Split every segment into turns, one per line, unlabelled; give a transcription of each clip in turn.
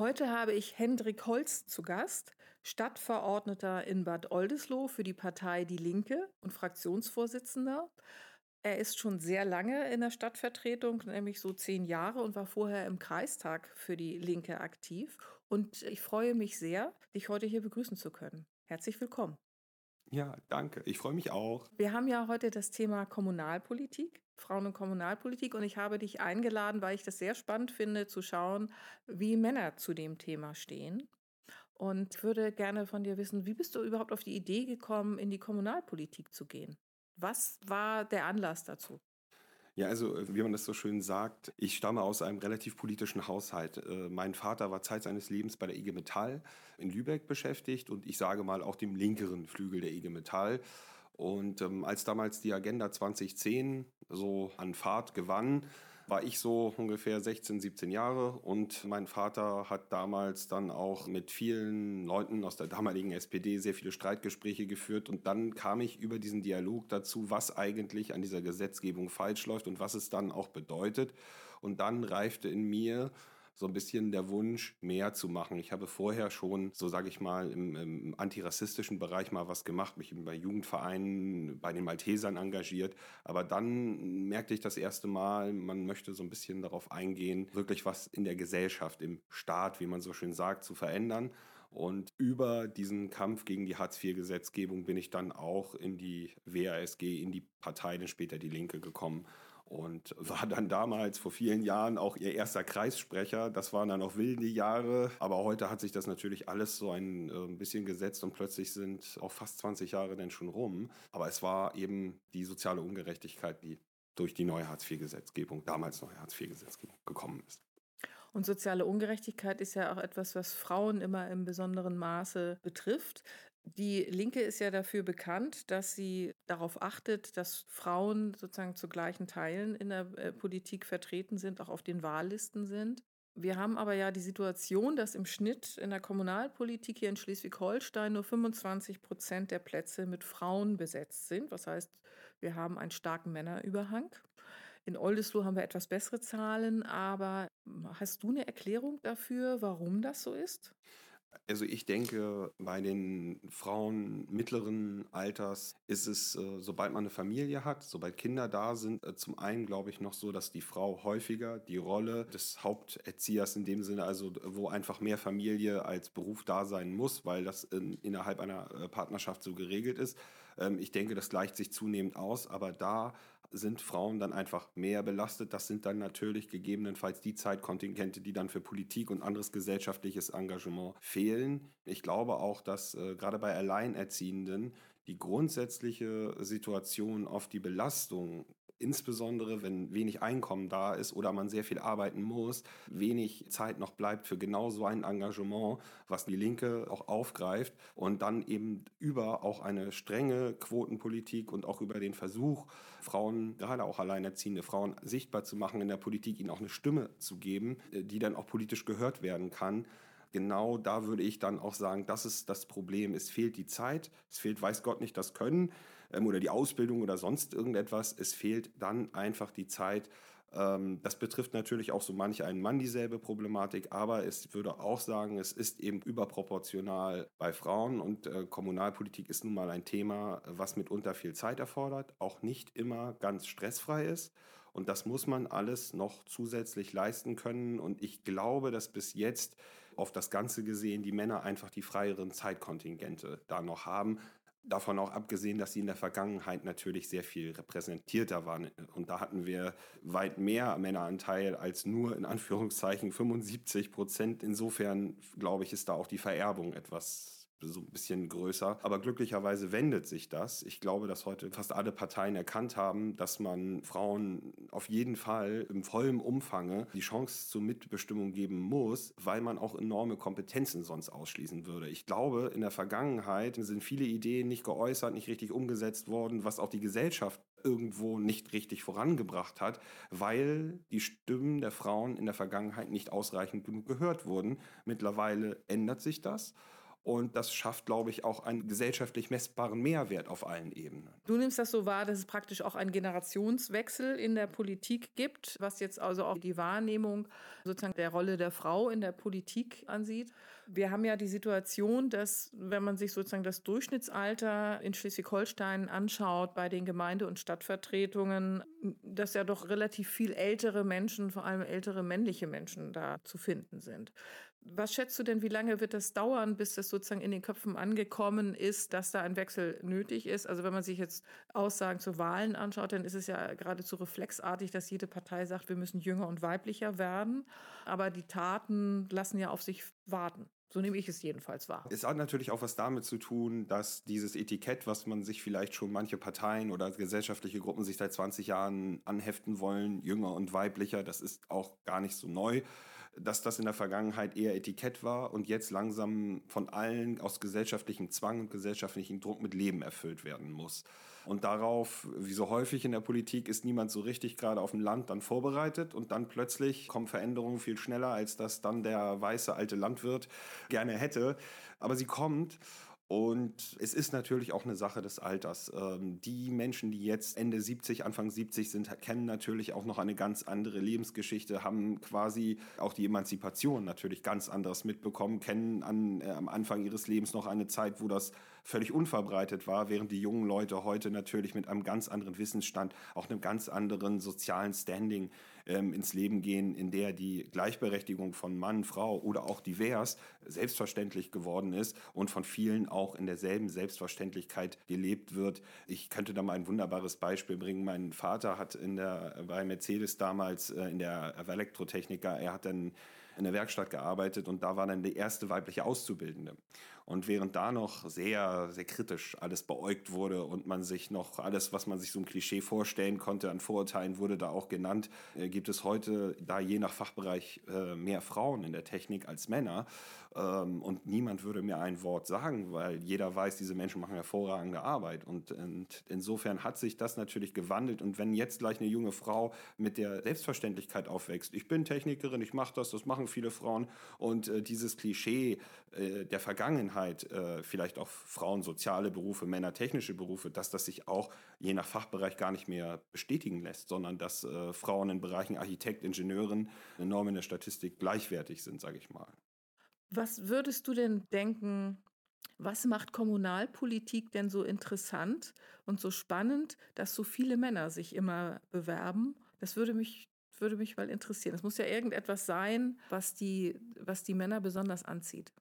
Heute habe ich Hendrik Holz zu Gast, Stadtverordneter in Bad Oldesloe für die Partei Die Linke und Fraktionsvorsitzender. Er ist schon sehr lange in der Stadtvertretung, nämlich so zehn Jahre und war vorher im Kreistag für die Linke aktiv. Und ich freue mich sehr, dich heute hier begrüßen zu können. Herzlich willkommen.
Ja, danke. Ich freue mich auch.
Wir haben ja heute das Thema Kommunalpolitik, Frauen- und Kommunalpolitik. Und ich habe dich eingeladen, weil ich das sehr spannend finde, zu schauen, wie Männer zu dem Thema stehen. Und würde gerne von dir wissen, wie bist du überhaupt auf die Idee gekommen, in die Kommunalpolitik zu gehen? Was war der Anlass dazu?
Ja, also wie man das so schön sagt, ich stamme aus einem relativ politischen Haushalt. Äh, mein Vater war Zeit seines Lebens bei der IG Metall in Lübeck beschäftigt und ich sage mal auch dem linkeren Flügel der IG Metall. Und ähm, als damals die Agenda 2010 so an Fahrt gewann, war ich so ungefähr 16, 17 Jahre und mein Vater hat damals dann auch mit vielen Leuten aus der damaligen SPD sehr viele Streitgespräche geführt und dann kam ich über diesen Dialog dazu, was eigentlich an dieser Gesetzgebung falsch läuft und was es dann auch bedeutet. Und dann reifte in mir so ein bisschen der Wunsch, mehr zu machen. Ich habe vorher schon, so sage ich mal, im, im antirassistischen Bereich mal was gemacht, mich bei Jugendvereinen, bei den Maltesern engagiert. Aber dann merkte ich das erste Mal, man möchte so ein bisschen darauf eingehen, wirklich was in der Gesellschaft, im Staat, wie man so schön sagt, zu verändern. Und über diesen Kampf gegen die Hartz-IV-Gesetzgebung bin ich dann auch in die WASG, in die Partei, dann später die Linke gekommen und war dann damals vor vielen Jahren auch ihr erster Kreissprecher. Das waren dann noch wilde Jahre, aber heute hat sich das natürlich alles so ein äh, bisschen gesetzt und plötzlich sind auch fast 20 Jahre denn schon rum. Aber es war eben die soziale Ungerechtigkeit, die durch die neue Hartz-IV-Gesetzgebung, damals neue Hartz-IV-Gesetzgebung gekommen ist.
Und soziale Ungerechtigkeit ist ja auch etwas, was Frauen immer im besonderen Maße betrifft. Die Linke ist ja dafür bekannt, dass sie darauf achtet, dass Frauen sozusagen zu gleichen Teilen in der äh, Politik vertreten sind, auch auf den Wahllisten sind. Wir haben aber ja die Situation, dass im Schnitt in der Kommunalpolitik hier in Schleswig-Holstein nur 25 Prozent der Plätze mit Frauen besetzt sind. Das heißt, wir haben einen starken Männerüberhang. In Oldesloe haben wir etwas bessere Zahlen, aber hast du eine Erklärung dafür, warum das so ist?
Also ich denke, bei den Frauen mittleren Alters ist es, äh, sobald man eine Familie hat, sobald Kinder da sind, äh, zum einen glaube ich noch so, dass die Frau häufiger die Rolle des Haupterziehers in dem Sinne, also wo einfach mehr Familie als Beruf da sein muss, weil das in, innerhalb einer äh, Partnerschaft so geregelt ist. Ähm, ich denke, das gleicht sich zunehmend aus, aber da sind Frauen dann einfach mehr belastet. Das sind dann natürlich gegebenenfalls die Zeitkontingente, die dann für Politik und anderes gesellschaftliches Engagement fehlen. Ich glaube auch, dass äh, gerade bei Alleinerziehenden die grundsätzliche Situation auf die Belastung, insbesondere wenn wenig Einkommen da ist oder man sehr viel arbeiten muss, wenig Zeit noch bleibt für genau so ein Engagement, was die Linke auch aufgreift und dann eben über auch eine strenge Quotenpolitik und auch über den Versuch, Frauen, gerade auch alleinerziehende Frauen, sichtbar zu machen in der Politik, ihnen auch eine Stimme zu geben, äh, die dann auch politisch gehört werden kann, genau da würde ich dann auch sagen, das ist das Problem. Es fehlt die Zeit, es fehlt, weiß Gott nicht, das Können ähm, oder die Ausbildung oder sonst irgendetwas. Es fehlt dann einfach die Zeit. Ähm, das betrifft natürlich auch so manch einen Mann dieselbe Problematik, aber es würde auch sagen, es ist eben überproportional bei Frauen und äh, Kommunalpolitik ist nun mal ein Thema, was mitunter viel Zeit erfordert, auch nicht immer ganz stressfrei ist. Und das muss man alles noch zusätzlich leisten können. Und ich glaube, dass bis jetzt auf das Ganze gesehen die Männer einfach die freieren Zeitkontingente da noch haben. Davon auch abgesehen, dass sie in der Vergangenheit natürlich sehr viel repräsentierter waren. Und da hatten wir weit mehr Männeranteil als nur in Anführungszeichen 75 Prozent. Insofern, glaube ich, ist da auch die Vererbung etwas so ein bisschen größer. Aber glücklicherweise wendet sich das. Ich glaube, dass heute fast alle Parteien erkannt haben, dass man Frauen auf jeden Fall im vollen Umfange die Chance zur Mitbestimmung geben muss, weil man auch enorme Kompetenzen sonst ausschließen würde. Ich glaube, in der Vergangenheit sind viele Ideen nicht geäußert, nicht richtig umgesetzt worden, was auch die Gesellschaft irgendwo nicht richtig vorangebracht hat, weil die Stimmen der Frauen in der Vergangenheit nicht ausreichend genug gehört wurden. Mittlerweile ändert sich das. Und das schafft, glaube ich, auch einen gesellschaftlich messbaren Mehrwert auf allen Ebenen.
Du nimmst das so wahr, dass es praktisch auch einen Generationswechsel in der Politik gibt, was jetzt also auch die Wahrnehmung sozusagen der Rolle der Frau in der Politik ansieht. Wir haben ja die Situation, dass wenn man sich sozusagen das Durchschnittsalter in Schleswig-Holstein anschaut bei den Gemeinde- und Stadtvertretungen, dass ja doch relativ viel ältere Menschen, vor allem ältere männliche Menschen da zu finden sind. Was schätzt du denn, wie lange wird das dauern, bis das sozusagen in den Köpfen angekommen ist, dass da ein Wechsel nötig ist? Also wenn man sich jetzt Aussagen zu Wahlen anschaut, dann ist es ja geradezu reflexartig, dass jede Partei sagt, wir müssen jünger und weiblicher werden. Aber die Taten lassen ja auf sich warten. So nehme ich es jedenfalls wahr.
Es hat natürlich auch was damit zu tun, dass dieses Etikett, was man sich vielleicht schon manche Parteien oder gesellschaftliche Gruppen sich seit 20 Jahren anheften wollen, jünger und weiblicher, das ist auch gar nicht so neu dass das in der Vergangenheit eher Etikett war und jetzt langsam von allen aus gesellschaftlichem Zwang und gesellschaftlichem Druck mit Leben erfüllt werden muss. Und darauf, wie so häufig in der Politik, ist niemand so richtig gerade auf dem Land dann vorbereitet und dann plötzlich kommen Veränderungen viel schneller, als das dann der weiße alte Landwirt gerne hätte. Aber sie kommt und es ist natürlich auch eine Sache des Alters. Ähm, die Menschen, die jetzt Ende 70, Anfang 70 sind, kennen natürlich auch noch eine ganz andere Lebensgeschichte, haben quasi auch die Emanzipation natürlich ganz anders mitbekommen, kennen an, äh, am Anfang ihres Lebens noch eine Zeit, wo das völlig unverbreitet war, während die jungen Leute heute natürlich mit einem ganz anderen Wissensstand, auch einem ganz anderen sozialen Standing ähm, ins Leben gehen, in der die Gleichberechtigung von Mann, Frau oder auch divers selbstverständlich geworden ist und von vielen auch in derselben Selbstverständlichkeit gelebt wird. Ich könnte da mal ein wunderbares Beispiel bringen. Mein Vater hat in der, bei Mercedes damals äh, in der Elektrotechniker, er hat dann in der Werkstatt gearbeitet und da war dann die erste weibliche Auszubildende. Und während da noch sehr, sehr kritisch alles beäugt wurde und man sich noch alles, was man sich so ein Klischee vorstellen konnte an Vorurteilen, wurde da auch genannt, äh, gibt es heute da je nach Fachbereich äh, mehr Frauen in der Technik als Männer. Ähm, und niemand würde mir ein Wort sagen, weil jeder weiß, diese Menschen machen hervorragende Arbeit. Und, und insofern hat sich das natürlich gewandelt. Und wenn jetzt gleich eine junge Frau mit der Selbstverständlichkeit aufwächst, ich bin Technikerin, ich mache das, das machen viele Frauen. Und äh, dieses Klischee äh, der Vergangenheit, äh, vielleicht auch Frauen soziale Berufe, Männer technische Berufe, dass das sich auch je nach Fachbereich gar nicht mehr bestätigen lässt, sondern dass äh, Frauen in Bereichen Architekt, Ingenieurin enorm in der Statistik gleichwertig sind, sage ich mal.
Was würdest du denn denken, was macht Kommunalpolitik denn so interessant und so spannend, dass so viele Männer sich immer bewerben? Das würde mich, würde mich mal interessieren. Es muss ja irgendetwas sein, was die, was die Männer besonders anzieht.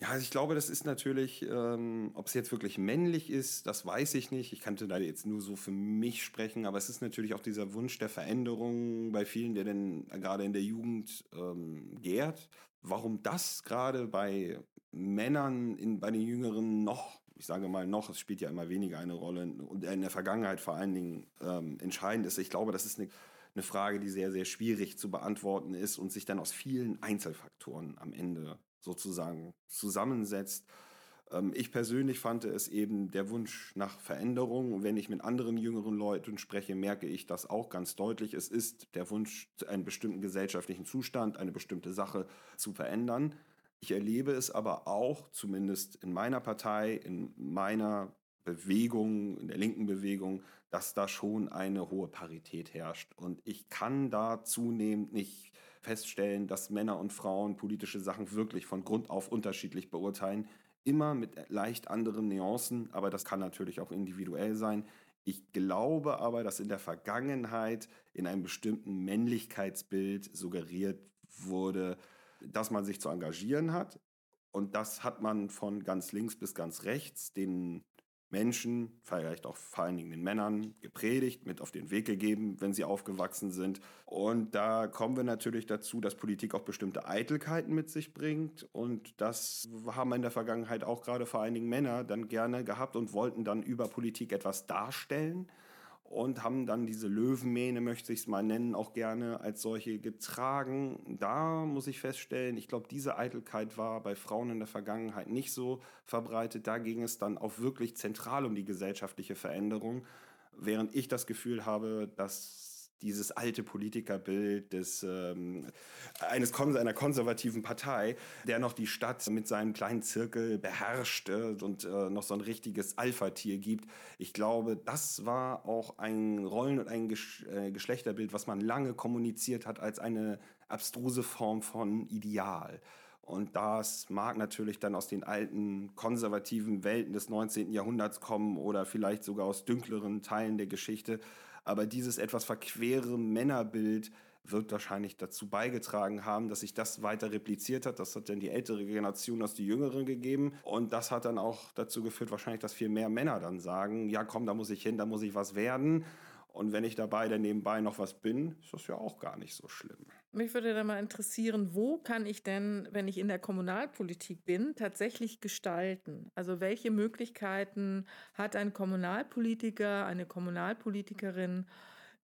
Ja, also ich glaube, das ist natürlich, ähm, ob es jetzt wirklich männlich ist, das weiß ich nicht. Ich könnte da jetzt nur so für mich sprechen, aber es ist natürlich auch dieser Wunsch der Veränderung bei vielen, der denn gerade in der Jugend ähm, gärt warum das gerade bei Männern, in, bei den Jüngeren noch, ich sage mal noch, es spielt ja immer weniger eine Rolle und in der Vergangenheit vor allen Dingen ähm, entscheidend ist. Ich glaube, das ist eine, eine Frage, die sehr, sehr schwierig zu beantworten ist und sich dann aus vielen Einzelfaktoren am Ende sozusagen zusammensetzt. Ähm, ich persönlich fand es eben der Wunsch nach Veränderung. Wenn ich mit anderen jüngeren Leuten spreche, merke ich das auch ganz deutlich. Es ist der Wunsch, einen bestimmten gesellschaftlichen Zustand, eine bestimmte Sache zu verändern. Ich erlebe es aber auch, zumindest in meiner Partei, in meiner Bewegung, in der linken Bewegung, dass da schon eine hohe Parität herrscht. Und ich kann da zunehmend nicht feststellen, dass Männer und Frauen politische Sachen wirklich von Grund auf unterschiedlich beurteilen immer mit leicht anderen Nuancen, aber das kann natürlich auch individuell sein. Ich glaube aber, dass in der Vergangenheit in einem bestimmten Männlichkeitsbild suggeriert wurde, dass man sich zu engagieren hat. Und das hat man von ganz links bis ganz rechts den Menschen, vielleicht auch vor allen Dingen den Männern, gepredigt, mit auf den Weg gegeben, wenn sie aufgewachsen sind. Und da kommen wir natürlich dazu, dass Politik auch bestimmte Eitelkeiten mit sich bringt. Und das haben in der Vergangenheit auch gerade vor allen Dingen Männer dann gerne gehabt und wollten dann über Politik etwas darstellen und haben dann diese Löwenmähne, möchte ich es mal nennen, auch gerne als solche getragen. Da muss ich feststellen, ich glaube, diese Eitelkeit war bei Frauen in der Vergangenheit nicht so verbreitet. Da ging es dann auch wirklich zentral um die gesellschaftliche Veränderung, während ich das Gefühl habe, dass dieses alte Politikerbild des, ähm, eines einer konservativen Partei, der noch die Stadt mit seinem kleinen Zirkel beherrscht äh, und äh, noch so ein richtiges Alpha-Tier gibt. Ich glaube, das war auch ein Rollen- und ein Gesch äh, Geschlechterbild, was man lange kommuniziert hat als eine abstruse Form von Ideal. Und das mag natürlich dann aus den alten konservativen Welten des 19. Jahrhunderts kommen oder vielleicht sogar aus dünkleren Teilen der Geschichte. Aber dieses etwas verquere Männerbild wird wahrscheinlich dazu beigetragen haben, dass sich das weiter repliziert hat. Das hat dann die ältere Generation aus die jüngere gegeben. Und das hat dann auch dazu geführt, wahrscheinlich, dass viel mehr Männer dann sagen, ja komm, da muss ich hin, da muss ich was werden. Und wenn ich dabei dann nebenbei noch was bin, ist das ja auch gar nicht so schlimm.
Mich würde da mal interessieren, wo kann ich denn, wenn ich in der Kommunalpolitik bin, tatsächlich gestalten? Also welche Möglichkeiten hat ein Kommunalpolitiker, eine Kommunalpolitikerin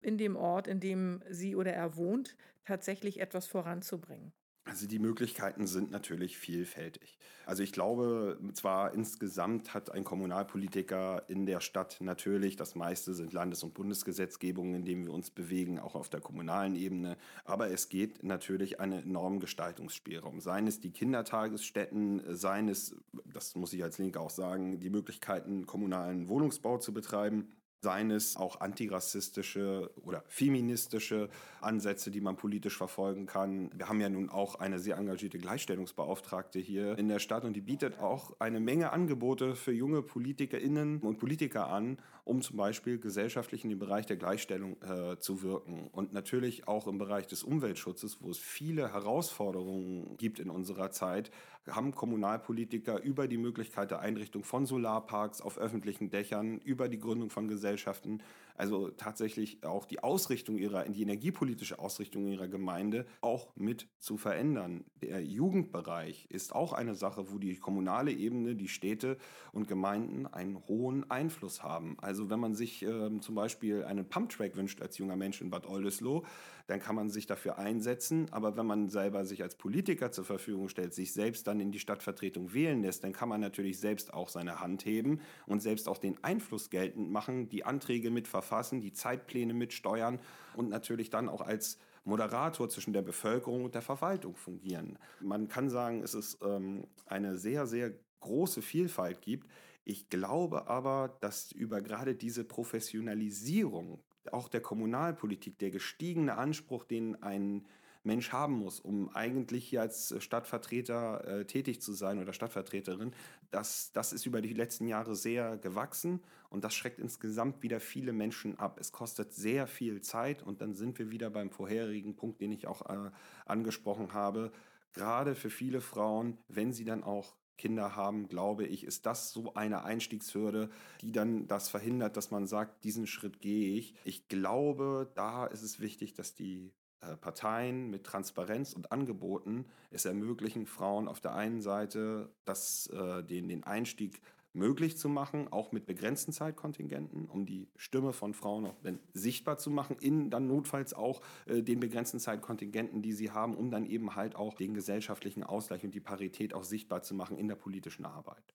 in dem Ort, in dem sie oder er wohnt, tatsächlich etwas voranzubringen?
Also die Möglichkeiten sind natürlich vielfältig. Also ich glaube, zwar insgesamt hat ein Kommunalpolitiker in der Stadt natürlich, das meiste sind Landes- und Bundesgesetzgebungen, in denen wir uns bewegen, auch auf der kommunalen Ebene, aber es geht natürlich einen enormen Gestaltungsspielraum. Seien es die Kindertagesstätten, seien es, das muss ich als Linke auch sagen, die Möglichkeiten, kommunalen Wohnungsbau zu betreiben seien es auch antirassistische oder feministische Ansätze, die man politisch verfolgen kann. Wir haben ja nun auch eine sehr engagierte Gleichstellungsbeauftragte hier in der Stadt und die bietet auch eine Menge Angebote für junge Politikerinnen und Politiker an, um zum Beispiel gesellschaftlich in den Bereich der Gleichstellung äh, zu wirken. Und natürlich auch im Bereich des Umweltschutzes, wo es viele Herausforderungen gibt in unserer Zeit, haben Kommunalpolitiker über die Möglichkeit der Einrichtung von Solarparks auf öffentlichen Dächern, über die Gründung von Gesellschaften, also tatsächlich auch die Ausrichtung ihrer, die energiepolitische Ausrichtung ihrer Gemeinde auch mit zu verändern. Der Jugendbereich ist auch eine Sache, wo die kommunale Ebene, die Städte und Gemeinden einen hohen Einfluss haben. Also wenn man sich äh, zum Beispiel einen Pumptrack wünscht als junger Mensch in Bad Oldesloe, dann kann man sich dafür einsetzen. Aber wenn man selber sich als Politiker zur Verfügung stellt, sich selbst dann in die Stadtvertretung wählen lässt, dann kann man natürlich selbst auch seine Hand heben und selbst auch den Einfluss geltend machen, die Anträge mit verfassen, die Zeitpläne mitsteuern und natürlich dann auch als Moderator zwischen der Bevölkerung und der Verwaltung fungieren. Man kann sagen, es ist ähm, eine sehr, sehr große Vielfalt gibt. Ich glaube aber, dass über gerade diese Professionalisierung auch der Kommunalpolitik, der gestiegene Anspruch, den ein Mensch haben muss, um eigentlich hier als Stadtvertreter äh, tätig zu sein oder Stadtvertreterin, das, das ist über die letzten Jahre sehr gewachsen und das schreckt insgesamt wieder viele Menschen ab. Es kostet sehr viel Zeit und dann sind wir wieder beim vorherigen Punkt, den ich auch äh, angesprochen habe. Gerade für viele Frauen, wenn sie dann auch Kinder haben, glaube ich, ist das so eine Einstiegshürde, die dann das verhindert, dass man sagt, diesen Schritt gehe ich. Ich glaube, da ist es wichtig, dass die äh, Parteien mit Transparenz und Angeboten es ermöglichen, Frauen auf der einen Seite das, äh, den, den Einstieg möglich zu machen, auch mit begrenzten Zeitkontingenten, um die Stimme von Frauen auch sichtbar zu machen, in dann notfalls auch äh, den begrenzten Zeitkontingenten, die sie haben, um dann eben halt auch den gesellschaftlichen Ausgleich und die Parität auch sichtbar zu machen in der politischen Arbeit.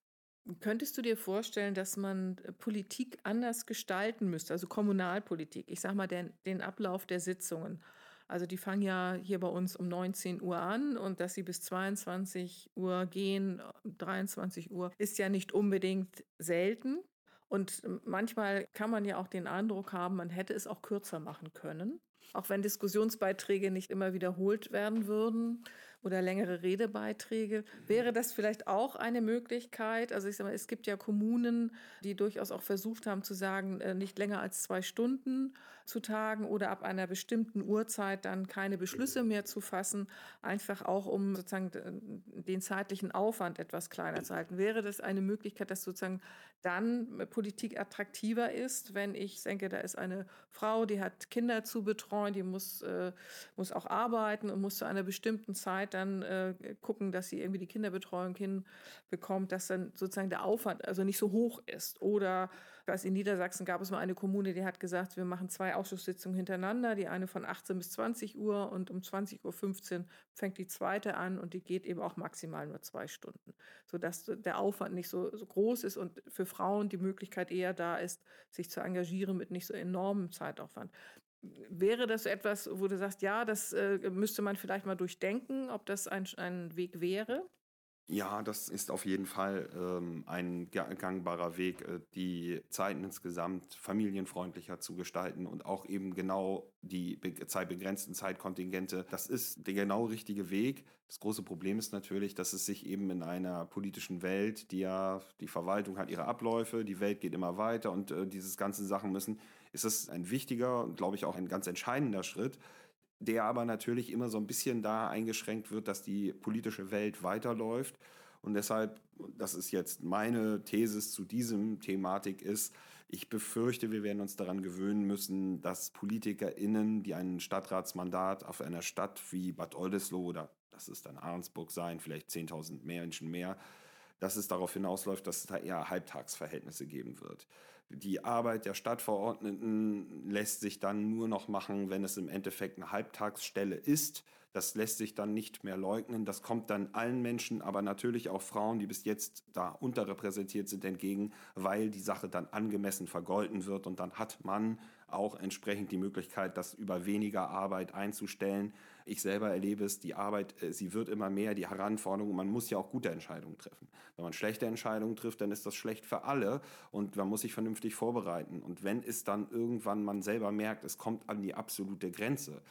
Könntest du dir vorstellen, dass man äh, Politik anders gestalten müsste, also Kommunalpolitik, ich sage mal den, den Ablauf der Sitzungen? Also die fangen ja hier bei uns um 19 Uhr an und dass sie bis 22 Uhr gehen, 23 Uhr, ist ja nicht unbedingt selten. Und manchmal kann man ja auch den Eindruck haben, man hätte es auch kürzer machen können. Auch wenn Diskussionsbeiträge nicht immer wiederholt werden würden oder längere Redebeiträge. Wäre das vielleicht auch eine Möglichkeit? Also ich sage mal, es gibt ja Kommunen, die durchaus auch versucht haben zu sagen, äh, nicht länger als zwei Stunden zu tagen oder ab einer bestimmten Uhrzeit dann keine Beschlüsse mehr zu fassen, einfach auch um sozusagen den zeitlichen Aufwand etwas kleiner zu halten. Wäre das eine Möglichkeit, dass sozusagen dann Politik attraktiver ist, wenn ich denke, da ist eine Frau, die hat Kinder zu betreuen, die muss, äh, muss auch arbeiten und muss zu einer bestimmten Zeit dann äh, gucken, dass sie irgendwie die Kinderbetreuung hinbekommt, dass dann sozusagen der Aufwand also nicht so hoch ist. Oder weiß, in Niedersachsen gab es mal eine Kommune, die hat gesagt, wir machen zwei Ausschusssitzungen hintereinander, die eine von 18 bis 20 Uhr und um 20.15 Uhr fängt die zweite an und die geht eben auch maximal nur zwei Stunden, sodass der Aufwand nicht so, so groß ist und für Frauen die Möglichkeit eher da ist, sich zu engagieren mit nicht so enormem Zeitaufwand. Wäre das etwas, wo du sagst, ja, das äh, müsste man vielleicht mal durchdenken, ob das ein, ein Weg wäre?
Ja, das ist auf jeden Fall ähm, ein gangbarer Weg, äh, die Zeiten insgesamt familienfreundlicher zu gestalten und auch eben genau die zeitbegrenzten Zeitkontingente. Das ist der genau richtige Weg. Das große Problem ist natürlich, dass es sich eben in einer politischen Welt, die ja, die Verwaltung hat ihre Abläufe, die Welt geht immer weiter und äh, dieses ganze Sachen müssen, ist es ein wichtiger und glaube ich auch ein ganz entscheidender Schritt, der aber natürlich immer so ein bisschen da eingeschränkt wird, dass die politische Welt weiterläuft. Und deshalb, das ist jetzt meine These zu diesem Thematik ist, ich befürchte, wir werden uns daran gewöhnen müssen, dass PolitikerInnen, die ein Stadtratsmandat auf einer Stadt wie Bad Oldesloe oder das ist dann Ahrensburg sein, vielleicht 10.000 Menschen mehr, dass es darauf hinausläuft, dass es da eher Halbtagsverhältnisse geben wird. Die Arbeit der Stadtverordneten lässt sich dann nur noch machen, wenn es im Endeffekt eine Halbtagsstelle ist. Das lässt sich dann nicht mehr leugnen. Das kommt dann allen Menschen, aber natürlich auch Frauen, die bis jetzt da unterrepräsentiert sind, entgegen, weil die Sache dann angemessen vergolten wird und dann hat man auch entsprechend die Möglichkeit, das über weniger Arbeit einzustellen. Ich selber erlebe es, die Arbeit, äh, sie wird immer mehr, die Heranforderung, man muss ja auch gute Entscheidungen treffen. Wenn man schlechte Entscheidungen trifft, dann ist das schlecht für alle und man muss sich vernünftig vorbereiten. Und wenn es dann irgendwann man selber merkt, es kommt an die absolute Grenze,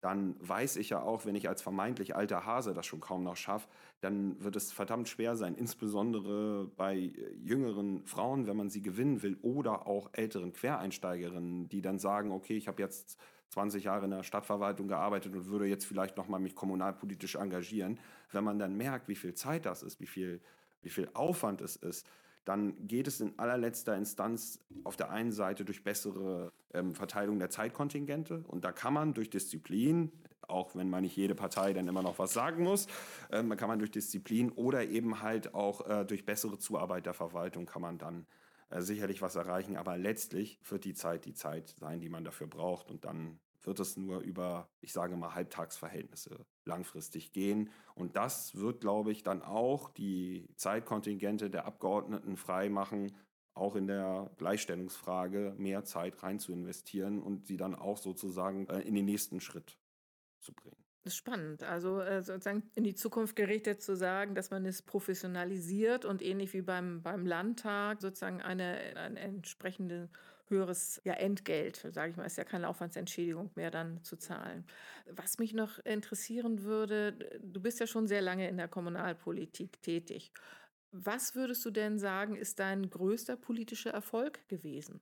dann weiß ich ja auch, wenn ich als vermeintlich alter Hase das schon kaum noch schaffe, dann wird es verdammt schwer sein, insbesondere bei äh, jüngeren Frauen, wenn man sie gewinnen will, oder auch älteren Quereinsteigerinnen, die dann sagen, okay, ich habe jetzt 20 Jahre in der Stadtverwaltung gearbeitet und würde jetzt vielleicht nochmal mich kommunalpolitisch engagieren. Wenn man dann merkt, wie viel Zeit das ist, wie viel, wie viel Aufwand es ist, dann geht es in allerletzter Instanz auf der einen Seite durch bessere ähm, Verteilung der Zeitkontingente. Und da kann man durch Disziplin, auch wenn man nicht jede Partei dann immer noch was sagen muss, äh, kann man durch Disziplin oder eben halt auch äh, durch bessere Zuarbeit der Verwaltung kann man dann äh, sicherlich was erreichen, aber letztlich wird die Zeit die Zeit sein, die man dafür braucht. Und dann wird es nur über, ich sage mal, Halbtagsverhältnisse langfristig gehen. Und das wird, glaube ich, dann auch die Zeitkontingente der Abgeordneten freimachen, auch in der Gleichstellungsfrage mehr Zeit rein zu investieren und sie dann auch sozusagen äh, in den nächsten Schritt zu bringen.
Das ist spannend. Also äh, sozusagen in die Zukunft gerichtet zu sagen, dass man es professionalisiert und ähnlich wie beim, beim Landtag sozusagen eine, eine entsprechende höheres ja, Entgelt, sage ich mal, ist ja keine Aufwandsentschädigung mehr dann zu zahlen. Was mich noch interessieren würde, du bist ja schon sehr lange in der Kommunalpolitik tätig. Was würdest du denn sagen, ist dein größter politischer Erfolg gewesen?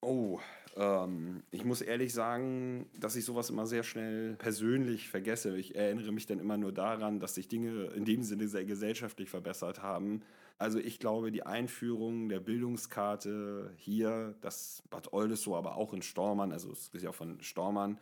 Oh, ähm, ich muss ehrlich sagen, dass ich sowas immer sehr schnell persönlich vergesse. Ich erinnere mich dann immer nur daran, dass sich Dinge in dem Sinne sehr gesellschaftlich verbessert haben. Also ich glaube, die Einführung der Bildungskarte hier, das Bad Oldesloe, aber auch in Stormann, also es ist ja von Stormann,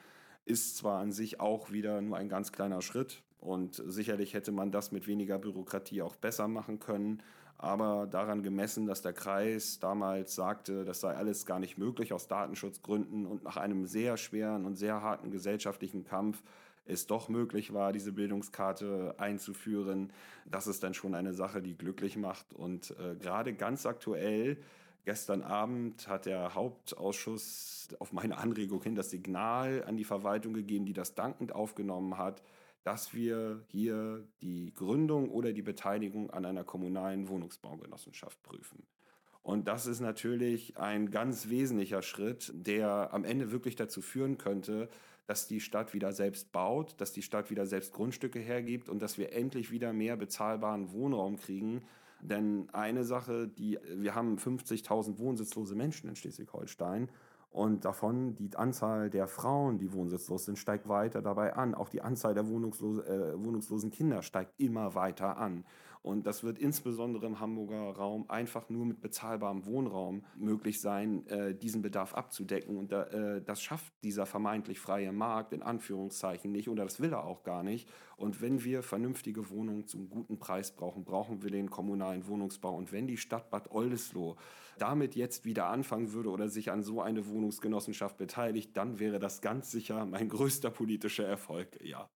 ist zwar an sich auch wieder nur ein ganz kleiner Schritt und sicherlich hätte man das mit weniger Bürokratie auch besser machen können, aber daran gemessen, dass der Kreis damals sagte, das sei alles gar nicht möglich aus Datenschutzgründen und nach einem sehr schweren und sehr harten gesellschaftlichen Kampf es doch möglich war, diese Bildungskarte einzuführen, das ist dann schon eine Sache, die glücklich macht. Und äh, gerade ganz aktuell, gestern Abend hat der Hauptausschuss auf meine Anregung hin das Signal an die Verwaltung gegeben, die das dankend aufgenommen hat, dass wir hier die Gründung oder die Beteiligung an einer kommunalen Wohnungsbaugenossenschaft prüfen. Und das ist natürlich ein ganz wesentlicher Schritt, der am Ende wirklich dazu führen könnte, dass die Stadt wieder selbst baut, dass die Stadt wieder selbst Grundstücke hergibt und dass wir endlich wieder mehr bezahlbaren Wohnraum kriegen. Denn eine Sache, die wir haben 50.000 wohnsitzlose Menschen in Schleswig-Holstein und davon die Anzahl der Frauen, die wohnsitzlos sind, steigt weiter dabei an. Auch die Anzahl der wohnungslos, äh, wohnungslosen Kinder steigt immer weiter an. Und das wird insbesondere im Hamburger Raum einfach nur mit bezahlbarem Wohnraum möglich sein, äh, diesen Bedarf abzudecken. Und da, äh, das schafft dieser vermeintlich freie Markt in Anführungszeichen nicht oder das will er auch gar nicht. Und wenn wir vernünftige Wohnungen zum guten Preis brauchen, brauchen wir den kommunalen Wohnungsbau. Und wenn die Stadt Bad Oldesloe damit jetzt wieder anfangen würde oder sich an so eine Wohnungsgenossenschaft beteiligt, dann wäre das ganz sicher mein größter politischer Erfolg, ja.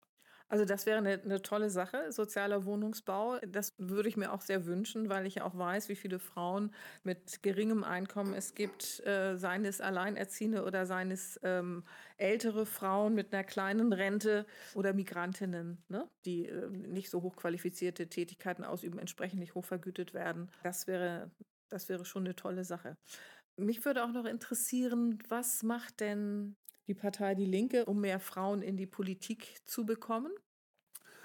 Also das wäre eine, eine tolle Sache, sozialer Wohnungsbau. Das würde ich mir auch sehr wünschen, weil ich auch weiß, wie viele Frauen mit geringem Einkommen es gibt, äh, seien es Alleinerziehende oder seien es ähm, ältere Frauen mit einer kleinen Rente oder Migrantinnen, ne, die äh, nicht so hochqualifizierte Tätigkeiten ausüben, entsprechend nicht hochvergütet werden. Das wäre, das wäre schon eine tolle Sache. Mich würde auch noch interessieren, was macht denn die Partei Die Linke, um mehr Frauen in die Politik zu bekommen?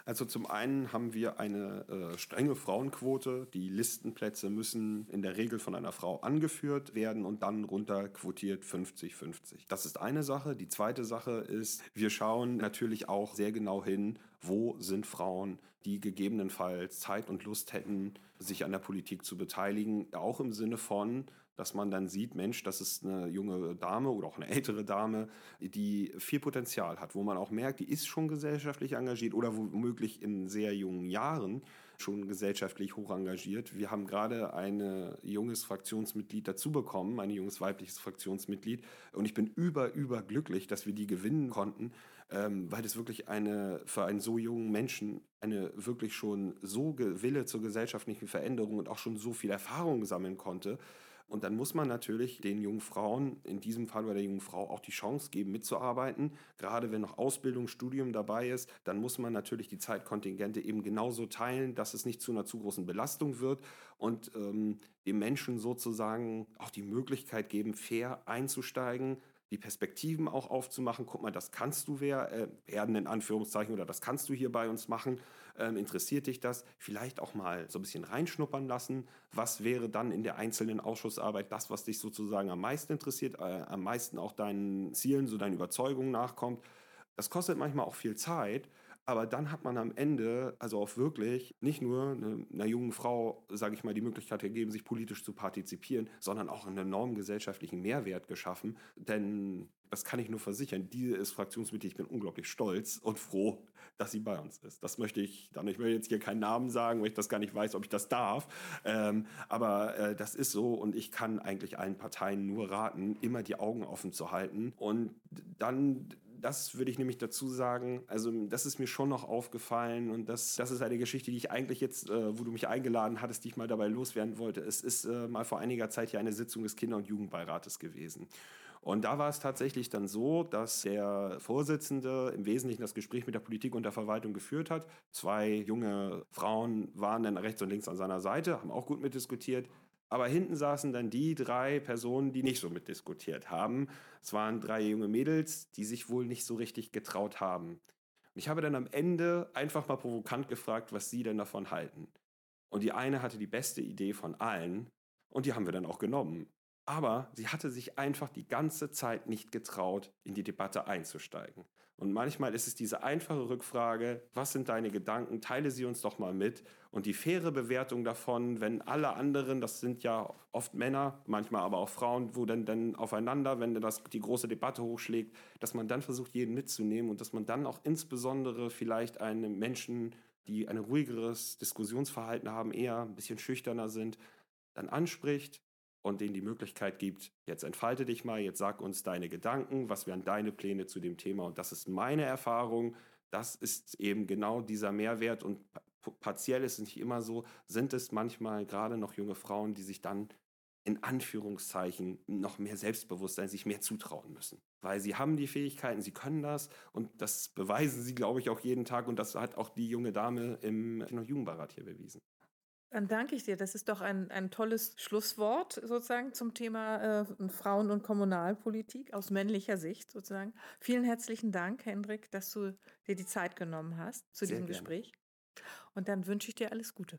Also zum einen haben wir eine äh, strenge Frauenquote. Die Listenplätze müssen in der Regel von einer Frau angeführt werden und dann runter quotiert 50-50. Das ist eine Sache. Die zweite Sache ist, wir schauen natürlich auch sehr genau hin, wo sind Frauen, die gegebenenfalls Zeit und Lust hätten, sich an der Politik zu beteiligen, auch im Sinne von, dass man dann sieht, Mensch, das ist eine junge Dame oder auch eine ältere Dame, die viel Potenzial hat, wo man auch merkt, die ist schon gesellschaftlich engagiert oder womöglich in sehr jungen Jahren schon gesellschaftlich hoch engagiert. Wir haben gerade ein junges Fraktionsmitglied dazu bekommen, ein junges weibliches Fraktionsmitglied. Und ich bin über, über glücklich, dass wir die gewinnen konnten, ähm, weil das wirklich eine, für einen so jungen Menschen eine wirklich schon so Wille zur gesellschaftlichen Veränderung und auch schon so viel Erfahrung sammeln konnte. Und dann muss man natürlich den jungen Frauen, in diesem Fall bei der jungen Frau, auch die Chance geben, mitzuarbeiten. Gerade wenn noch Ausbildung, Studium dabei ist, dann muss man natürlich die Zeitkontingente eben genauso teilen, dass es nicht zu einer zu großen Belastung wird und ähm, dem Menschen sozusagen auch die Möglichkeit geben, fair einzusteigen, die Perspektiven auch aufzumachen. Guck mal, das kannst du wer, äh, werden in Anführungszeichen oder das kannst du hier bei uns machen. Ähm, interessiert dich das? Vielleicht auch mal so ein bisschen reinschnuppern lassen. Was wäre dann in der einzelnen Ausschussarbeit das, was dich sozusagen am meisten interessiert, äh, am meisten auch deinen Zielen, so deinen Überzeugungen nachkommt? Das kostet manchmal auch viel Zeit, aber dann hat man am Ende, also auch wirklich, nicht nur eine, einer jungen Frau, sage ich mal, die Möglichkeit gegeben, sich politisch zu partizipieren, sondern auch einen enormen gesellschaftlichen Mehrwert geschaffen. Denn das kann ich nur versichern, die ist Fraktionsmitglied. Ich bin unglaublich stolz und froh, dass sie bei uns ist. Das möchte ich dann. Ich will jetzt hier keinen Namen sagen, weil ich das gar nicht weiß, ob ich das darf. Ähm, aber äh, das ist so und ich kann eigentlich allen Parteien nur raten, immer die Augen offen zu halten und dann das würde ich nämlich dazu sagen. Also, das ist mir schon noch aufgefallen und das, das ist eine Geschichte, die ich eigentlich jetzt, äh, wo du mich eingeladen hattest, die ich mal dabei loswerden wollte. Es ist äh, mal vor einiger Zeit hier eine Sitzung des Kinder- und Jugendbeirates gewesen. Und da war es tatsächlich dann so, dass der Vorsitzende im Wesentlichen das Gespräch mit der Politik und der Verwaltung geführt hat. Zwei junge Frauen waren dann rechts und links an seiner Seite, haben auch gut mitdiskutiert. Aber hinten saßen dann die drei Personen, die nicht so mitdiskutiert haben. Es waren drei junge Mädels, die sich wohl nicht so richtig getraut haben. Und ich habe dann am Ende einfach mal provokant gefragt, was sie denn davon halten. Und die eine hatte die beste Idee von allen und die haben wir dann auch genommen. Aber sie hatte sich einfach die ganze Zeit nicht getraut, in die Debatte einzusteigen. Und manchmal ist es diese einfache Rückfrage, was sind deine Gedanken, teile sie uns doch mal mit. Und die faire Bewertung davon, wenn alle anderen, das sind ja oft Männer, manchmal aber auch Frauen, wo dann, dann aufeinander, wenn das die große Debatte hochschlägt, dass man dann versucht, jeden mitzunehmen und dass man dann auch insbesondere vielleicht einen Menschen, die ein ruhigeres Diskussionsverhalten haben, eher ein bisschen schüchterner sind, dann anspricht, und denen die Möglichkeit gibt, jetzt entfalte dich mal, jetzt sag uns deine Gedanken, was wären deine Pläne zu dem Thema. Und das ist meine Erfahrung. Das ist eben genau dieser Mehrwert. Und partiell ist es nicht immer so, sind es manchmal gerade noch junge Frauen, die sich dann in Anführungszeichen noch mehr Selbstbewusstsein, sich mehr zutrauen müssen. Weil sie haben die Fähigkeiten, sie können das und das beweisen sie, glaube ich, auch jeden Tag und das hat auch die junge Dame im Jugendbeirat hier bewiesen.
Dann danke ich dir. Das ist doch ein, ein tolles Schlusswort sozusagen zum Thema äh, Frauen- und Kommunalpolitik aus männlicher Sicht sozusagen. Vielen herzlichen Dank, Hendrik, dass du dir die Zeit genommen hast zu Sehr diesem gerne. Gespräch. Und dann wünsche ich dir alles Gute.